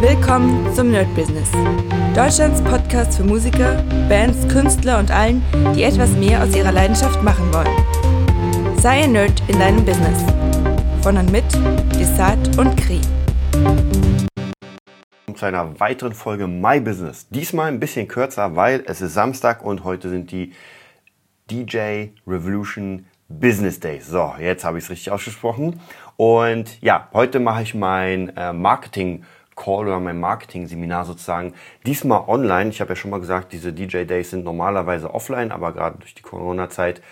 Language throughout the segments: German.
Willkommen zum Nerd Business. Deutschlands Podcast für Musiker, Bands, Künstler und allen, die etwas mehr aus ihrer Leidenschaft machen wollen. Sei ein Nerd in deinem Business. Von und mit Desart und Kri. Zu einer weiteren Folge My Business. Diesmal ein bisschen kürzer, weil es ist Samstag und heute sind die DJ Revolution Business Days. So, jetzt habe ich es richtig ausgesprochen. Und ja, heute mache ich mein äh, Marketing Call oder mein Marketing-Seminar sozusagen diesmal online. Ich habe ja schon mal gesagt, diese DJ-Days sind normalerweise offline, aber gerade durch die Corona-Zeit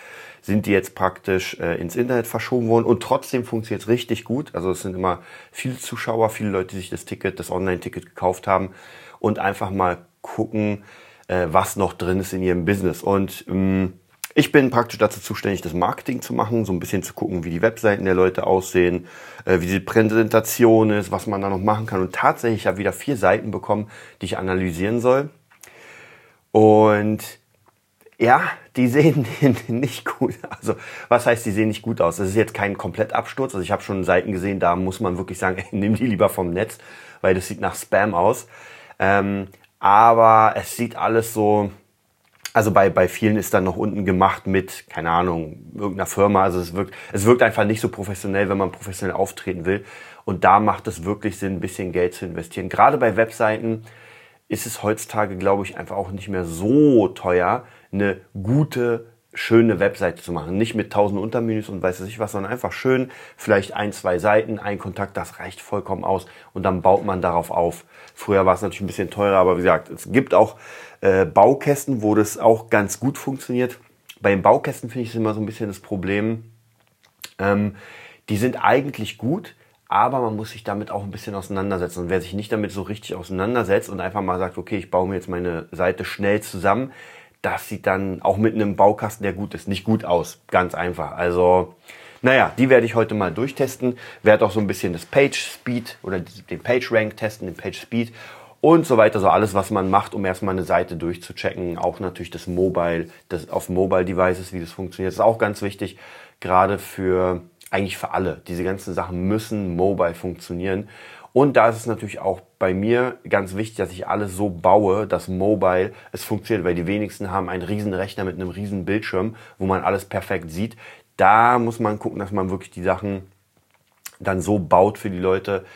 sind die jetzt praktisch äh, ins Internet verschoben worden und trotzdem funktioniert es richtig gut. Also es sind immer viele Zuschauer, viele Leute, die sich das Ticket, das Online-Ticket gekauft haben und einfach mal gucken, äh, was noch drin ist in ihrem Business. Und ähm, ich bin praktisch dazu zuständig, das Marketing zu machen, so ein bisschen zu gucken, wie die Webseiten der Leute aussehen, äh, wie die Präsentation ist, was man da noch machen kann. Und tatsächlich, ich habe wieder vier Seiten bekommen, die ich analysieren soll. Und ja, die sehen nicht gut. Also, was heißt, die sehen nicht gut aus? Das ist jetzt kein Komplettabsturz. Also, ich habe schon Seiten gesehen, da muss man wirklich sagen, ey, nimm die lieber vom Netz, weil das sieht nach Spam aus. Ähm, aber es sieht alles so, also bei, bei vielen ist dann noch unten gemacht mit, keine Ahnung, irgendeiner Firma. Also es wirkt, es wirkt einfach nicht so professionell, wenn man professionell auftreten will. Und da macht es wirklich Sinn, ein bisschen Geld zu investieren. Gerade bei Webseiten ist es heutzutage, glaube ich, einfach auch nicht mehr so teuer, eine gute schöne Webseite zu machen. Nicht mit tausend Untermenüs und weiß ich was, sondern einfach schön, vielleicht ein, zwei Seiten, ein Kontakt, das reicht vollkommen aus und dann baut man darauf auf. Früher war es natürlich ein bisschen teurer, aber wie gesagt, es gibt auch äh, Baukästen, wo das auch ganz gut funktioniert. Bei den Baukästen finde ich es immer so ein bisschen das Problem. Ähm, die sind eigentlich gut, aber man muss sich damit auch ein bisschen auseinandersetzen. Und wer sich nicht damit so richtig auseinandersetzt und einfach mal sagt, okay, ich baue mir jetzt meine Seite schnell zusammen, das sieht dann auch mit einem Baukasten, der gut ist, nicht gut aus. Ganz einfach. Also, naja, die werde ich heute mal durchtesten. Werde auch so ein bisschen das Page Speed oder den Page Rank testen, den Page Speed und so weiter. So alles, was man macht, um erstmal eine Seite durchzuchecken. Auch natürlich das Mobile, das auf Mobile Devices, wie das funktioniert. Das ist auch ganz wichtig, gerade für, eigentlich für alle. Diese ganzen Sachen müssen mobile funktionieren. Und da ist es natürlich auch bei mir ganz wichtig, dass ich alles so baue, dass Mobile es funktioniert, weil die wenigsten haben einen riesen Rechner mit einem riesen Bildschirm, wo man alles perfekt sieht. Da muss man gucken, dass man wirklich die Sachen dann so baut für die Leute,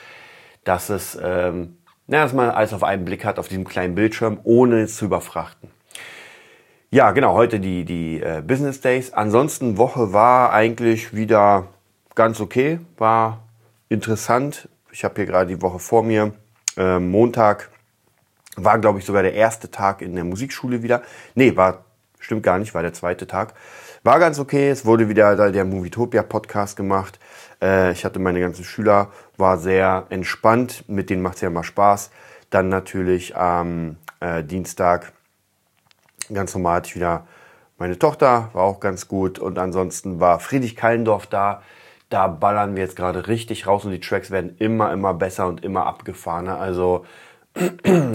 dass es, ähm, na, dass man alles auf einen Blick hat auf diesem kleinen Bildschirm, ohne es zu überfrachten. Ja, genau, heute die, die äh, Business Days. Ansonsten Woche war eigentlich wieder ganz okay, war interessant, ich habe hier gerade die Woche vor mir. Äh, Montag war, glaube ich, sogar der erste Tag in der Musikschule wieder. Nee, war, stimmt gar nicht, war der zweite Tag. War ganz okay. Es wurde wieder der Movietopia Podcast gemacht. Äh, ich hatte meine ganzen Schüler, war sehr entspannt. Mit denen macht es ja immer Spaß. Dann natürlich am äh, Dienstag ganz normal hatte ich wieder meine Tochter, war auch ganz gut. Und ansonsten war Friedrich Kallendorf da da ballern wir jetzt gerade richtig raus und die Tracks werden immer, immer besser und immer abgefahrener. Also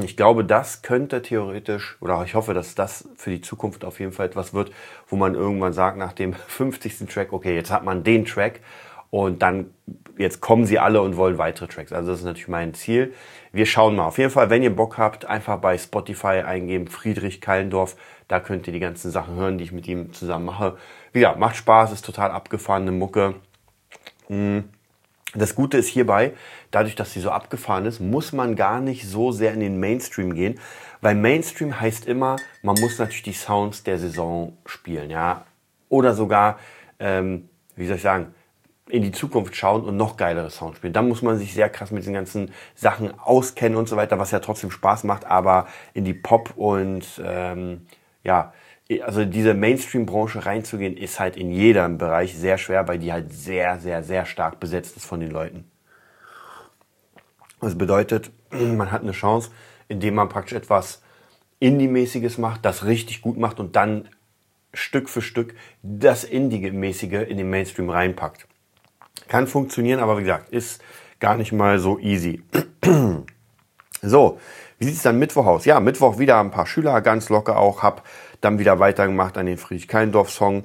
ich glaube, das könnte theoretisch, oder ich hoffe, dass das für die Zukunft auf jeden Fall etwas wird, wo man irgendwann sagt, nach dem 50. Track, okay, jetzt hat man den Track und dann, jetzt kommen sie alle und wollen weitere Tracks. Also das ist natürlich mein Ziel. Wir schauen mal. Auf jeden Fall, wenn ihr Bock habt, einfach bei Spotify eingeben, Friedrich Kallendorf. Da könnt ihr die ganzen Sachen hören, die ich mit ihm zusammen mache. Wie gesagt, macht Spaß, ist total abgefahrene Mucke. Hm. Das Gute ist hierbei, dadurch, dass sie so abgefahren ist, muss man gar nicht so sehr in den Mainstream gehen, weil Mainstream heißt immer, man muss natürlich die Sounds der Saison spielen, ja, oder sogar, ähm, wie soll ich sagen, in die Zukunft schauen und noch geilere Sounds spielen. Dann muss man sich sehr krass mit diesen ganzen Sachen auskennen und so weiter, was ja trotzdem Spaß macht, aber in die Pop und ähm, ja also diese Mainstream-Branche reinzugehen, ist halt in jedem Bereich sehr schwer, weil die halt sehr, sehr, sehr stark besetzt ist von den Leuten. Das bedeutet, man hat eine Chance, indem man praktisch etwas Indie-mäßiges macht, das richtig gut macht und dann Stück für Stück das Indie-mäßige in den Mainstream reinpackt. Kann funktionieren, aber wie gesagt, ist gar nicht mal so easy. so, wie sieht es dann Mittwoch aus? Ja, Mittwoch wieder ein paar Schüler, ganz locker auch, hab dann wieder weitergemacht an den Friedrich-Keindorf-Song.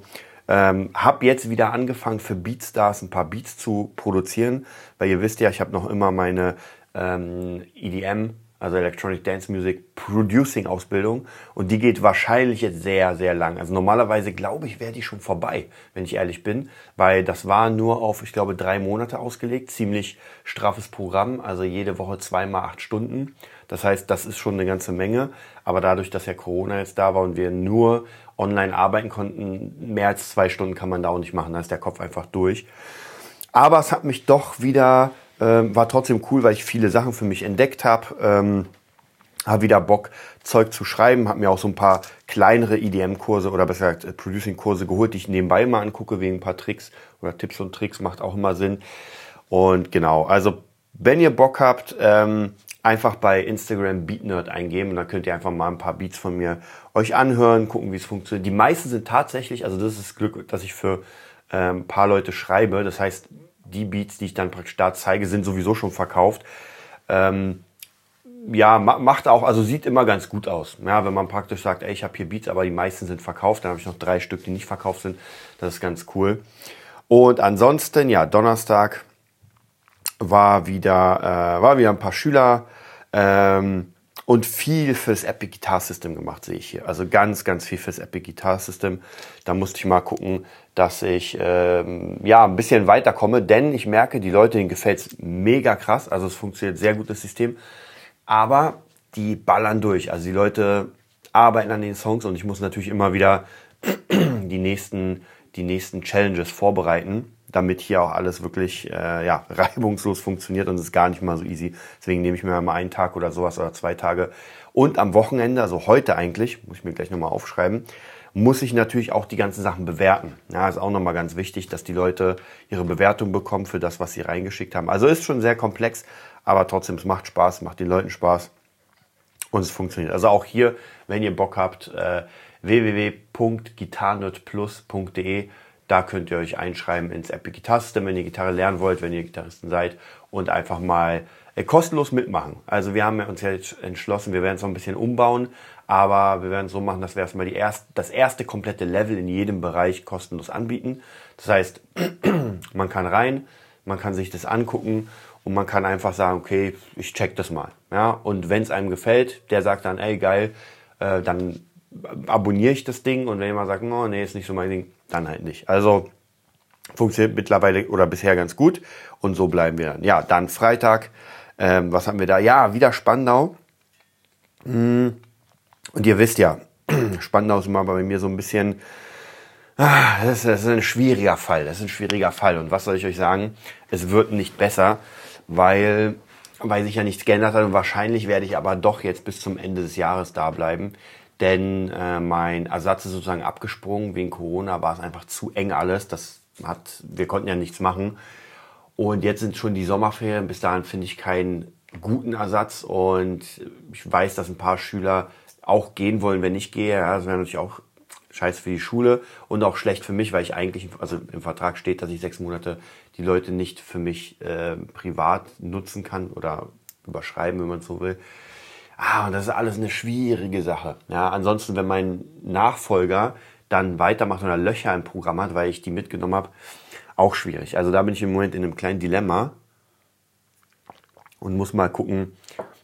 Ähm, hab jetzt wieder angefangen für Beatstars ein paar Beats zu produzieren, weil ihr wisst ja, ich habe noch immer meine ähm, EDM, also Electronic Dance Music Producing Ausbildung. Und die geht wahrscheinlich jetzt sehr, sehr lang. Also normalerweise glaube ich, wäre die schon vorbei, wenn ich ehrlich bin, weil das war nur auf, ich glaube, drei Monate ausgelegt. Ziemlich straffes Programm, also jede Woche zweimal acht Stunden. Das heißt, das ist schon eine ganze Menge. Aber dadurch, dass ja Corona jetzt da war und wir nur online arbeiten konnten, mehr als zwei Stunden kann man da auch nicht machen. Da ist der Kopf einfach durch. Aber es hat mich doch wieder ähm, war trotzdem cool, weil ich viele Sachen für mich entdeckt habe. Ähm, habe wieder Bock, Zeug zu schreiben. Habe mir auch so ein paar kleinere EDM-Kurse oder besser gesagt äh, Producing-Kurse geholt, die ich nebenbei mal angucke, wegen ein paar Tricks oder Tipps und Tricks. Macht auch immer Sinn. Und genau, also wenn ihr Bock habt, ähm, einfach bei Instagram BeatNerd eingeben und dann könnt ihr einfach mal ein paar Beats von mir euch anhören, gucken, wie es funktioniert. Die meisten sind tatsächlich, also das ist das Glück, dass ich für ähm, ein paar Leute schreibe. Das heißt, die Beats, die ich dann praktisch da zeige, sind sowieso schon verkauft. Ähm, ja, macht auch, also sieht immer ganz gut aus. Ja, wenn man praktisch sagt, ey, ich habe hier Beats, aber die meisten sind verkauft, dann habe ich noch drei Stück, die nicht verkauft sind. Das ist ganz cool. Und ansonsten, ja, Donnerstag war wieder, äh, war wieder ein paar Schüler. Ähm, und viel fürs Epic Guitar System gemacht, sehe ich hier. Also ganz, ganz viel fürs Epic Guitar System. Da musste ich mal gucken, dass ich ähm, ja ein bisschen weiterkomme, denn ich merke, die Leute, denen gefällt's mega krass. Also es funktioniert sehr gut, das System. Aber die ballern durch. Also die Leute arbeiten an den Songs und ich muss natürlich immer wieder die nächsten, die nächsten Challenges vorbereiten damit hier auch alles wirklich äh, ja, reibungslos funktioniert und es ist gar nicht mal so easy. Deswegen nehme ich mir mal einen Tag oder sowas oder zwei Tage. Und am Wochenende, also heute eigentlich, muss ich mir gleich nochmal aufschreiben, muss ich natürlich auch die ganzen Sachen bewerten. Ja, ist auch nochmal ganz wichtig, dass die Leute ihre Bewertung bekommen für das, was sie reingeschickt haben. Also ist schon sehr komplex, aber trotzdem, es macht Spaß, macht den Leuten Spaß und es funktioniert. Also auch hier, wenn ihr Bock habt, äh, www.gitarnerdplus.de da könnt ihr euch einschreiben ins Epic System, wenn ihr Gitarre lernen wollt, wenn ihr Gitarristen seid und einfach mal äh, kostenlos mitmachen. Also wir haben uns jetzt entschlossen, wir werden es noch ein bisschen umbauen, aber wir werden es so machen, dass wir erstmal die erst, das erste komplette Level in jedem Bereich kostenlos anbieten. Das heißt, man kann rein, man kann sich das angucken und man kann einfach sagen, okay, ich check das mal. Ja? Und wenn es einem gefällt, der sagt dann, ey geil, äh, dann abonniere ich das Ding und wenn jemand sagt, oh, nee, ist nicht so mein Ding, dann halt nicht. Also funktioniert mittlerweile oder bisher ganz gut und so bleiben wir dann. Ja, dann Freitag, ähm, was haben wir da? Ja, wieder Spandau. Hm. Und ihr wisst ja, Spandau ist immer bei mir so ein bisschen, ah, das, ist, das ist ein schwieriger Fall. Das ist ein schwieriger Fall. Und was soll ich euch sagen? Es wird nicht besser, weil weil sich ja nichts geändert hat und wahrscheinlich werde ich aber doch jetzt bis zum Ende des Jahres da bleiben denn äh, mein Ersatz ist sozusagen abgesprungen. Wegen Corona war es einfach zu eng alles. Das hat, wir konnten ja nichts machen. Und jetzt sind schon die Sommerferien. Bis dahin finde ich keinen guten Ersatz. Und ich weiß, dass ein paar Schüler auch gehen wollen, wenn ich gehe. Ja, das wäre natürlich auch scheiße für die Schule und auch schlecht für mich, weil ich eigentlich, also im Vertrag steht, dass ich sechs Monate die Leute nicht für mich äh, privat nutzen kann oder überschreiben, wenn man so will. Ah, und das ist alles eine schwierige Sache. Ja, ansonsten, wenn mein Nachfolger dann weitermacht oder Löcher im Programm hat, weil ich die mitgenommen habe, auch schwierig. Also da bin ich im Moment in einem kleinen Dilemma und muss mal gucken,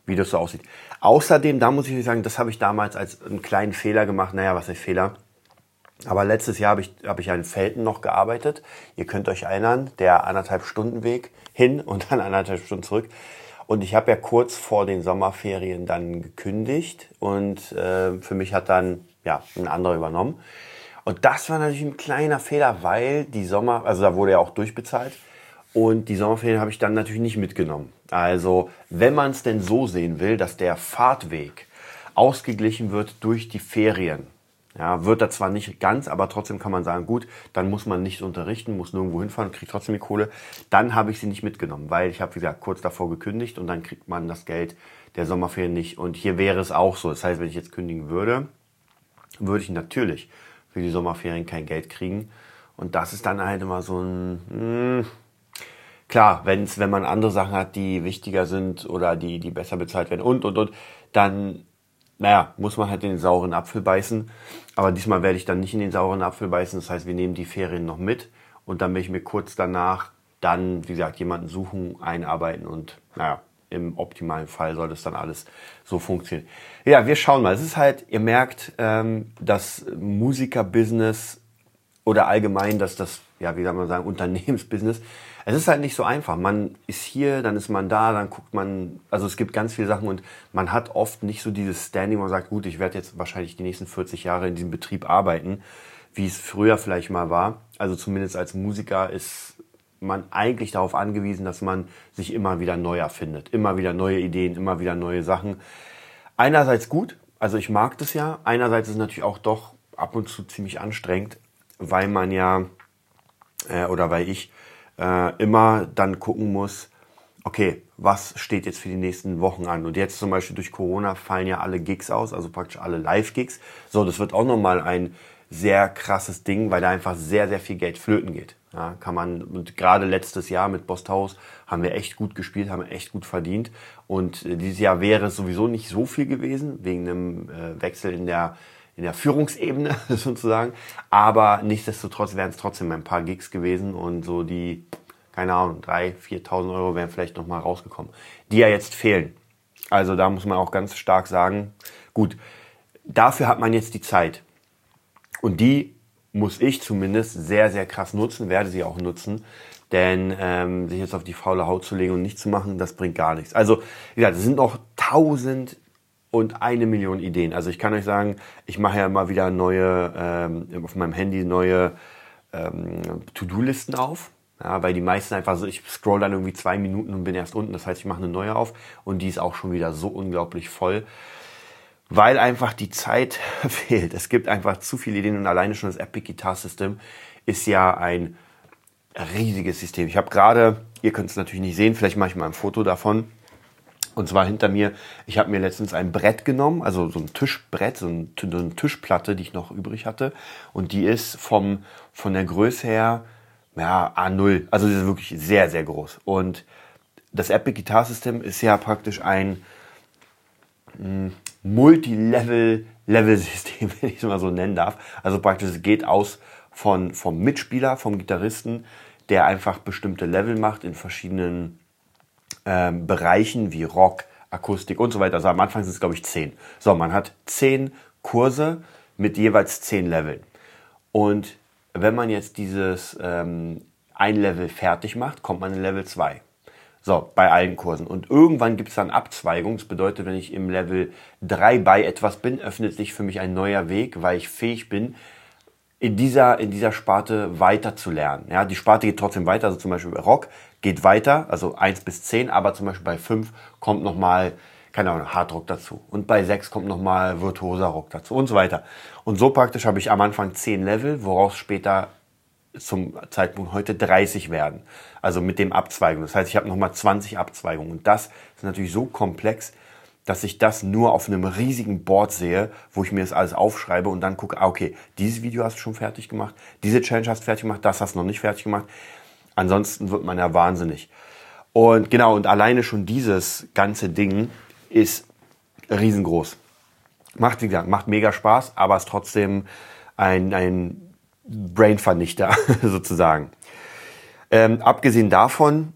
wie das so aussieht. Außerdem, da muss ich sagen, das habe ich damals als einen kleinen Fehler gemacht. Naja, was ist Fehler? Aber letztes Jahr habe ich, habe ich in Felten noch gearbeitet. Ihr könnt euch erinnern, der anderthalb Stunden Weg hin und dann anderthalb Stunden zurück. Und ich habe ja kurz vor den Sommerferien dann gekündigt und äh, für mich hat dann ja ein anderer übernommen. Und das war natürlich ein kleiner Fehler, weil die Sommer, also da wurde ja auch durchbezahlt und die Sommerferien habe ich dann natürlich nicht mitgenommen. Also wenn man es denn so sehen will, dass der Fahrtweg ausgeglichen wird durch die Ferien, ja, wird er zwar nicht ganz, aber trotzdem kann man sagen, gut, dann muss man nicht unterrichten, muss nirgendwo hinfahren, kriegt trotzdem die Kohle. Dann habe ich sie nicht mitgenommen, weil ich habe, wie gesagt, kurz davor gekündigt und dann kriegt man das Geld der Sommerferien nicht. Und hier wäre es auch so. Das heißt, wenn ich jetzt kündigen würde, würde ich natürlich für die Sommerferien kein Geld kriegen. Und das ist dann halt immer so ein, mh, hm, klar, wenn's, wenn man andere Sachen hat, die wichtiger sind oder die, die besser bezahlt werden und, und, und, dann naja, muss man halt in den sauren Apfel beißen. Aber diesmal werde ich dann nicht in den sauren Apfel beißen. Das heißt, wir nehmen die Ferien noch mit und dann will ich mir kurz danach dann, wie gesagt, jemanden suchen, einarbeiten und naja, im optimalen Fall soll das dann alles so funktionieren. Ja, wir schauen mal. Es ist halt, ihr merkt, ähm, das Musikerbusiness oder allgemein, dass das, ja, wie soll man sagen, Unternehmensbusiness, es ist halt nicht so einfach. Man ist hier, dann ist man da, dann guckt man, also es gibt ganz viele Sachen und man hat oft nicht so dieses Standing, wo man sagt, gut, ich werde jetzt wahrscheinlich die nächsten 40 Jahre in diesem Betrieb arbeiten, wie es früher vielleicht mal war. Also zumindest als Musiker ist man eigentlich darauf angewiesen, dass man sich immer wieder neu erfindet, immer wieder neue Ideen, immer wieder neue Sachen. Einerseits gut, also ich mag das ja. Einerseits ist es natürlich auch doch ab und zu ziemlich anstrengend, weil man ja äh, oder weil ich äh, immer dann gucken muss, okay, was steht jetzt für die nächsten Wochen an? Und jetzt zum Beispiel durch Corona fallen ja alle Gigs aus, also praktisch alle Live-Gigs. So, das wird auch nochmal ein sehr krasses Ding, weil da einfach sehr, sehr viel Geld flöten geht. Ja, kann man, und gerade letztes Jahr mit Bosthaus haben wir echt gut gespielt, haben echt gut verdient. Und äh, dieses Jahr wäre es sowieso nicht so viel gewesen, wegen einem äh, Wechsel in der, in der Führungsebene sozusagen. Aber nichtsdestotrotz wären es trotzdem ein paar Gigs gewesen und so die, keine Ahnung, 3.000, 4.000 Euro wären vielleicht nochmal rausgekommen, die ja jetzt fehlen. Also da muss man auch ganz stark sagen, gut, dafür hat man jetzt die Zeit. Und die muss ich zumindest sehr, sehr krass nutzen, werde sie auch nutzen. Denn ähm, sich jetzt auf die faule Haut zu legen und nicht zu machen, das bringt gar nichts. Also, wie gesagt, es sind noch tausend und eine Million Ideen. Also ich kann euch sagen, ich mache ja immer wieder neue, ähm, auf meinem Handy neue ähm, To-Do-Listen auf. Ja, weil die meisten einfach so, ich scroll dann irgendwie zwei Minuten und bin erst unten. Das heißt, ich mache eine neue auf und die ist auch schon wieder so unglaublich voll weil einfach die Zeit fehlt. Es gibt einfach zu viele Ideen und alleine schon das Epic Guitar System ist ja ein riesiges System. Ich habe gerade, ihr könnt es natürlich nicht sehen, vielleicht mache ich mal ein Foto davon. Und zwar hinter mir, ich habe mir letztens ein Brett genommen, also so ein Tischbrett, so, ein, eine Tischplatte, die ich noch übrig hatte. Und die ist vom, von der Größe her, ja, A0. Also die ist wirklich sehr, sehr groß. Und das Epic Guitar System ist ja praktisch ein, hm, Multi-Level-Level-System, wenn ich es mal so nennen darf. Also praktisch es geht aus von, vom Mitspieler, vom Gitarristen, der einfach bestimmte Level macht in verschiedenen ähm, Bereichen wie Rock, Akustik und so weiter. Also am Anfang sind es, glaube ich, zehn. So, man hat zehn Kurse mit jeweils zehn Leveln. Und wenn man jetzt dieses ähm, ein Level fertig macht, kommt man in Level 2. So, bei allen Kursen. Und irgendwann gibt es dann Abzweigung. Das bedeutet, wenn ich im Level 3 bei etwas bin, öffnet sich für mich ein neuer Weg, weil ich fähig bin, in dieser, in dieser Sparte weiter zu lernen. Ja, die Sparte geht trotzdem weiter, also zum Beispiel Rock geht weiter, also 1 bis 10, aber zum Beispiel bei 5 kommt nochmal, keine Ahnung, Hardrock dazu. Und bei 6 kommt nochmal virtuoser Rock dazu und so weiter. Und so praktisch habe ich am Anfang 10 Level, woraus später zum Zeitpunkt heute 30 werden. Also mit dem Abzweigung. Das heißt, ich habe nochmal 20 Abzweigungen. Und das ist natürlich so komplex, dass ich das nur auf einem riesigen Board sehe, wo ich mir das alles aufschreibe und dann gucke, ah, okay, dieses Video hast du schon fertig gemacht, diese Challenge hast du fertig gemacht, das hast du noch nicht fertig gemacht. Ansonsten wird man ja wahnsinnig. Und genau, und alleine schon dieses ganze Ding ist riesengroß. Macht, wie gesagt, macht mega Spaß, aber ist trotzdem ein, ein Brainvernichter sozusagen. Ähm, abgesehen davon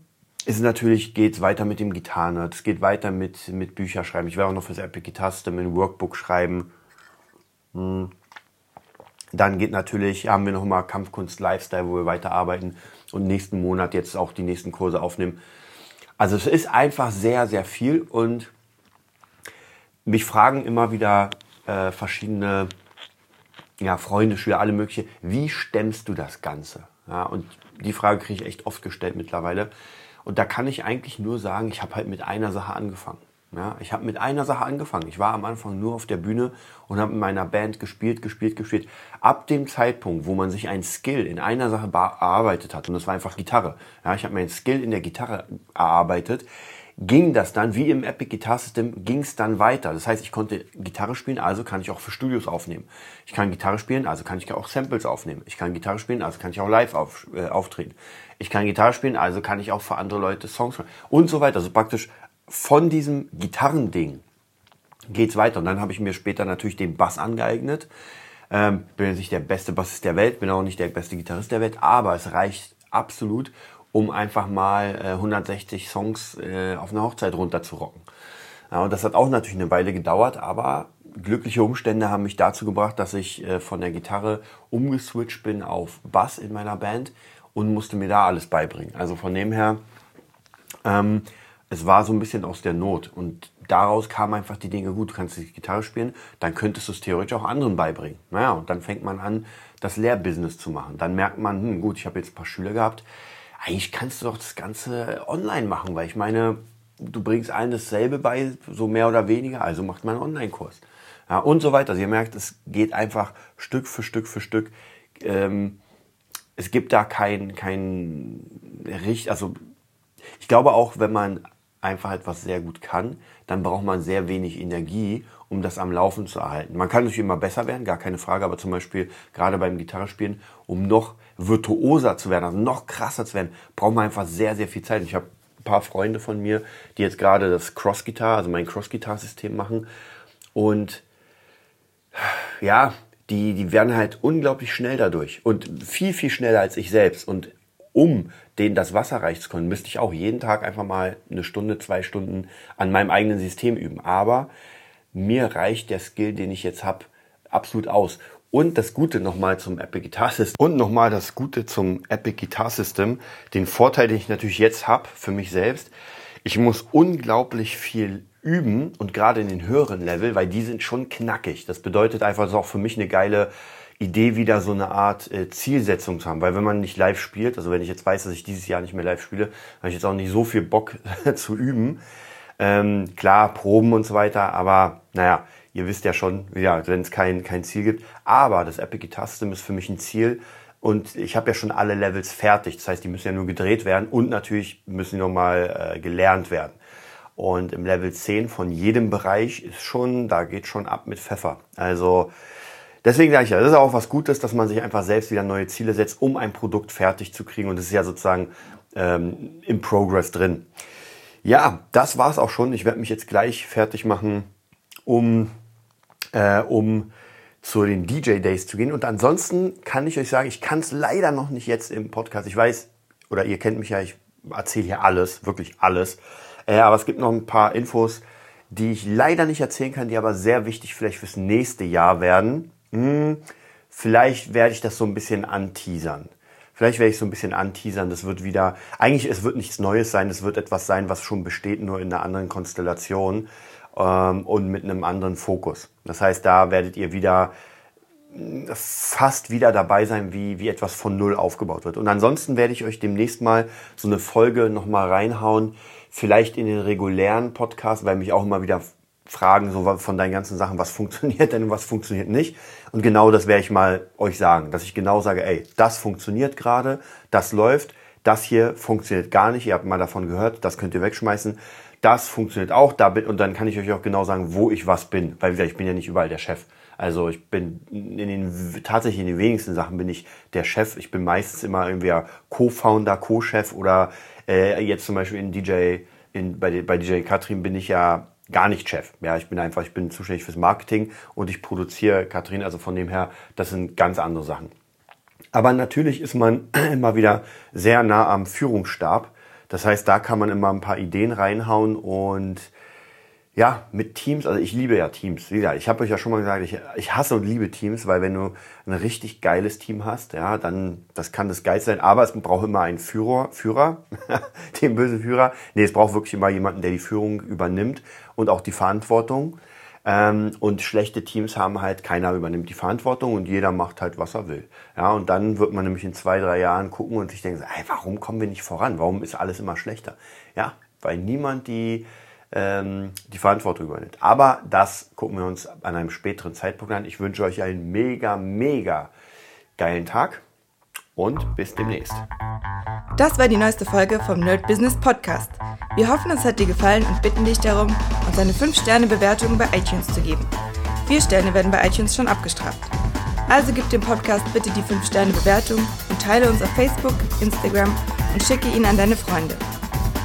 ist natürlich, geht's weiter mit dem Gitarrenerd, es geht weiter mit, mit Bücherschreiben. Ich werde auch noch fürs Epic Guitar System ein Workbook schreiben. Hm. Dann geht natürlich, haben wir noch mal Kampfkunst Lifestyle, wo wir weiterarbeiten und nächsten Monat jetzt auch die nächsten Kurse aufnehmen. Also es ist einfach sehr, sehr viel und mich fragen immer wieder äh, verschiedene ja, Freunde, Schüler, alle mögliche. Wie stemmst du das Ganze? Ja, und die Frage kriege ich echt oft gestellt mittlerweile. Und da kann ich eigentlich nur sagen, ich habe halt mit einer Sache angefangen. Ja, ich habe mit einer Sache angefangen. Ich war am Anfang nur auf der Bühne und habe in meiner Band gespielt, gespielt, gespielt. Ab dem Zeitpunkt, wo man sich ein Skill in einer Sache erarbeitet hat, und das war einfach Gitarre. Ja, ich habe meinen Skill in der Gitarre erarbeitet ging das dann, wie im Epic Guitar System, ging es dann weiter. Das heißt, ich konnte Gitarre spielen, also kann ich auch für Studios aufnehmen. Ich kann Gitarre spielen, also kann ich auch Samples aufnehmen. Ich kann Gitarre spielen, also kann ich auch live auf, äh, auftreten. Ich kann Gitarre spielen, also kann ich auch für andere Leute Songs spielen. Und so weiter. Also praktisch von diesem Gitarrending geht's weiter. Und dann habe ich mir später natürlich den Bass angeeignet. Ähm, bin nicht der beste Bassist der Welt, bin auch nicht der beste Gitarrist der Welt, aber es reicht absolut, um einfach mal äh, 160 Songs äh, auf einer Hochzeit runterzurocken. Ja, und das hat auch natürlich eine Weile gedauert, aber glückliche Umstände haben mich dazu gebracht, dass ich äh, von der Gitarre umgeswitcht bin auf Bass in meiner Band und musste mir da alles beibringen. Also von dem her, ähm, es war so ein bisschen aus der Not und daraus kamen einfach die Dinge, gut, du kannst die Gitarre spielen, dann könntest du es theoretisch auch anderen beibringen. Naja, und dann fängt man an, das Lehrbusiness zu machen. Dann merkt man, hm, gut, ich habe jetzt ein paar Schüler gehabt, eigentlich kannst du doch das Ganze online machen, weil ich meine, du bringst allen dasselbe bei, so mehr oder weniger, also macht man einen Online-Kurs. Ja, und so weiter. Also ihr merkt, es geht einfach Stück für Stück für Stück. Ähm, es gibt da kein, kein Richt, also ich glaube auch, wenn man einfach etwas sehr gut kann, dann braucht man sehr wenig Energie, um das am Laufen zu erhalten. Man kann natürlich immer besser werden, gar keine Frage, aber zum Beispiel gerade beim Gitarrespielen, um noch virtuoser zu werden, also noch krasser zu werden, braucht man einfach sehr, sehr viel Zeit. Ich habe ein paar Freunde von mir, die jetzt gerade das Cross-Gitar, also mein Cross-Gitar-System machen und ja, die, die werden halt unglaublich schnell dadurch und viel, viel schneller als ich selbst. Und um denen das Wasser reicht zu können, müsste ich auch jeden Tag einfach mal eine Stunde, zwei Stunden an meinem eigenen System üben. Aber mir reicht der Skill, den ich jetzt habe, absolut aus. Und das Gute nochmal zum Epic Guitar System. Und nochmal das Gute zum Epic Guitar System. Den Vorteil, den ich natürlich jetzt habe für mich selbst. Ich muss unglaublich viel üben und gerade in den höheren Level, weil die sind schon knackig. Das bedeutet einfach, das ist auch für mich eine geile Idee, wieder so eine Art äh, Zielsetzung zu haben. Weil wenn man nicht live spielt, also wenn ich jetzt weiß, dass ich dieses Jahr nicht mehr live spiele, habe ich jetzt auch nicht so viel Bock zu üben. Ähm, klar, Proben und so weiter, aber naja, ihr wisst ja schon, ja, wenn es kein, kein Ziel gibt. Aber das Epic Guitar System ist für mich ein Ziel, und ich habe ja schon alle Levels fertig. Das heißt, die müssen ja nur gedreht werden und natürlich müssen die nochmal äh, gelernt werden. Und im Level 10 von jedem Bereich ist schon, da geht schon ab mit Pfeffer. Also deswegen sage ich ja, das ist auch was Gutes, dass man sich einfach selbst wieder neue Ziele setzt, um ein Produkt fertig zu kriegen. Und das ist ja sozusagen ähm, im Progress drin. Ja, das war's auch schon. Ich werde mich jetzt gleich fertig machen, um, äh, um zu den DJ Days zu gehen. Und ansonsten kann ich euch sagen, ich kann es leider noch nicht jetzt im Podcast. Ich weiß, oder ihr kennt mich ja, ich erzähle hier alles, wirklich alles. Äh, aber es gibt noch ein paar Infos, die ich leider nicht erzählen kann, die aber sehr wichtig vielleicht fürs nächste Jahr werden. Hm, vielleicht werde ich das so ein bisschen anteasern. Vielleicht werde ich so ein bisschen anteasern. Das wird wieder, eigentlich, es wird nichts Neues sein. Es wird etwas sein, was schon besteht, nur in einer anderen Konstellation ähm, und mit einem anderen Fokus. Das heißt, da werdet ihr wieder fast wieder dabei sein, wie, wie etwas von Null aufgebaut wird. Und ansonsten werde ich euch demnächst mal so eine Folge nochmal reinhauen, vielleicht in den regulären Podcast, weil mich auch immer wieder fragen, so von deinen ganzen Sachen, was funktioniert denn und was funktioniert nicht. Und genau das werde ich mal euch sagen, dass ich genau sage, ey, das funktioniert gerade, das läuft, das hier funktioniert gar nicht, ihr habt mal davon gehört, das könnt ihr wegschmeißen. Das funktioniert auch, da und dann kann ich euch auch genau sagen, wo ich was bin, weil ich bin ja nicht überall der Chef. Also ich bin in den, tatsächlich in den wenigsten Sachen bin ich der Chef. Ich bin meistens immer irgendwie Co-Founder, Co-Chef oder äh, jetzt zum Beispiel in DJ, in, bei, bei DJ Katrin bin ich ja gar nicht Chef. Ja, ich bin einfach, ich bin zuständig fürs Marketing und ich produziere Katrin, also von dem her, das sind ganz andere Sachen. Aber natürlich ist man immer wieder sehr nah am Führungsstab das heißt, da kann man immer ein paar Ideen reinhauen und ja, mit Teams, also ich liebe ja Teams. Wie gesagt, ich habe euch ja schon mal gesagt, ich, ich hasse und liebe Teams, weil wenn du ein richtig geiles Team hast, ja, dann, das kann das geil sein, aber es braucht immer einen Führer, Führer, den bösen Führer. Nee, es braucht wirklich immer jemanden, der die Führung übernimmt und auch die Verantwortung. Ähm, und schlechte Teams haben halt, keiner übernimmt die Verantwortung und jeder macht halt, was er will. Ja, und dann wird man nämlich in zwei, drei Jahren gucken und sich denken, ey, warum kommen wir nicht voran? Warum ist alles immer schlechter? Ja, weil niemand die, ähm, die Verantwortung übernimmt. Aber das gucken wir uns an einem späteren Zeitpunkt an. Ich wünsche euch einen mega, mega geilen Tag und bis demnächst. Das war die neueste Folge vom Nerd Business Podcast. Wir hoffen, es hat dir gefallen und bitten dich darum, uns eine 5-Sterne-Bewertung bei iTunes zu geben. Vier Sterne werden bei iTunes schon abgestraft. Also gib dem Podcast bitte die 5-Sterne-Bewertung und teile uns auf Facebook, Instagram und schicke ihn an deine Freunde.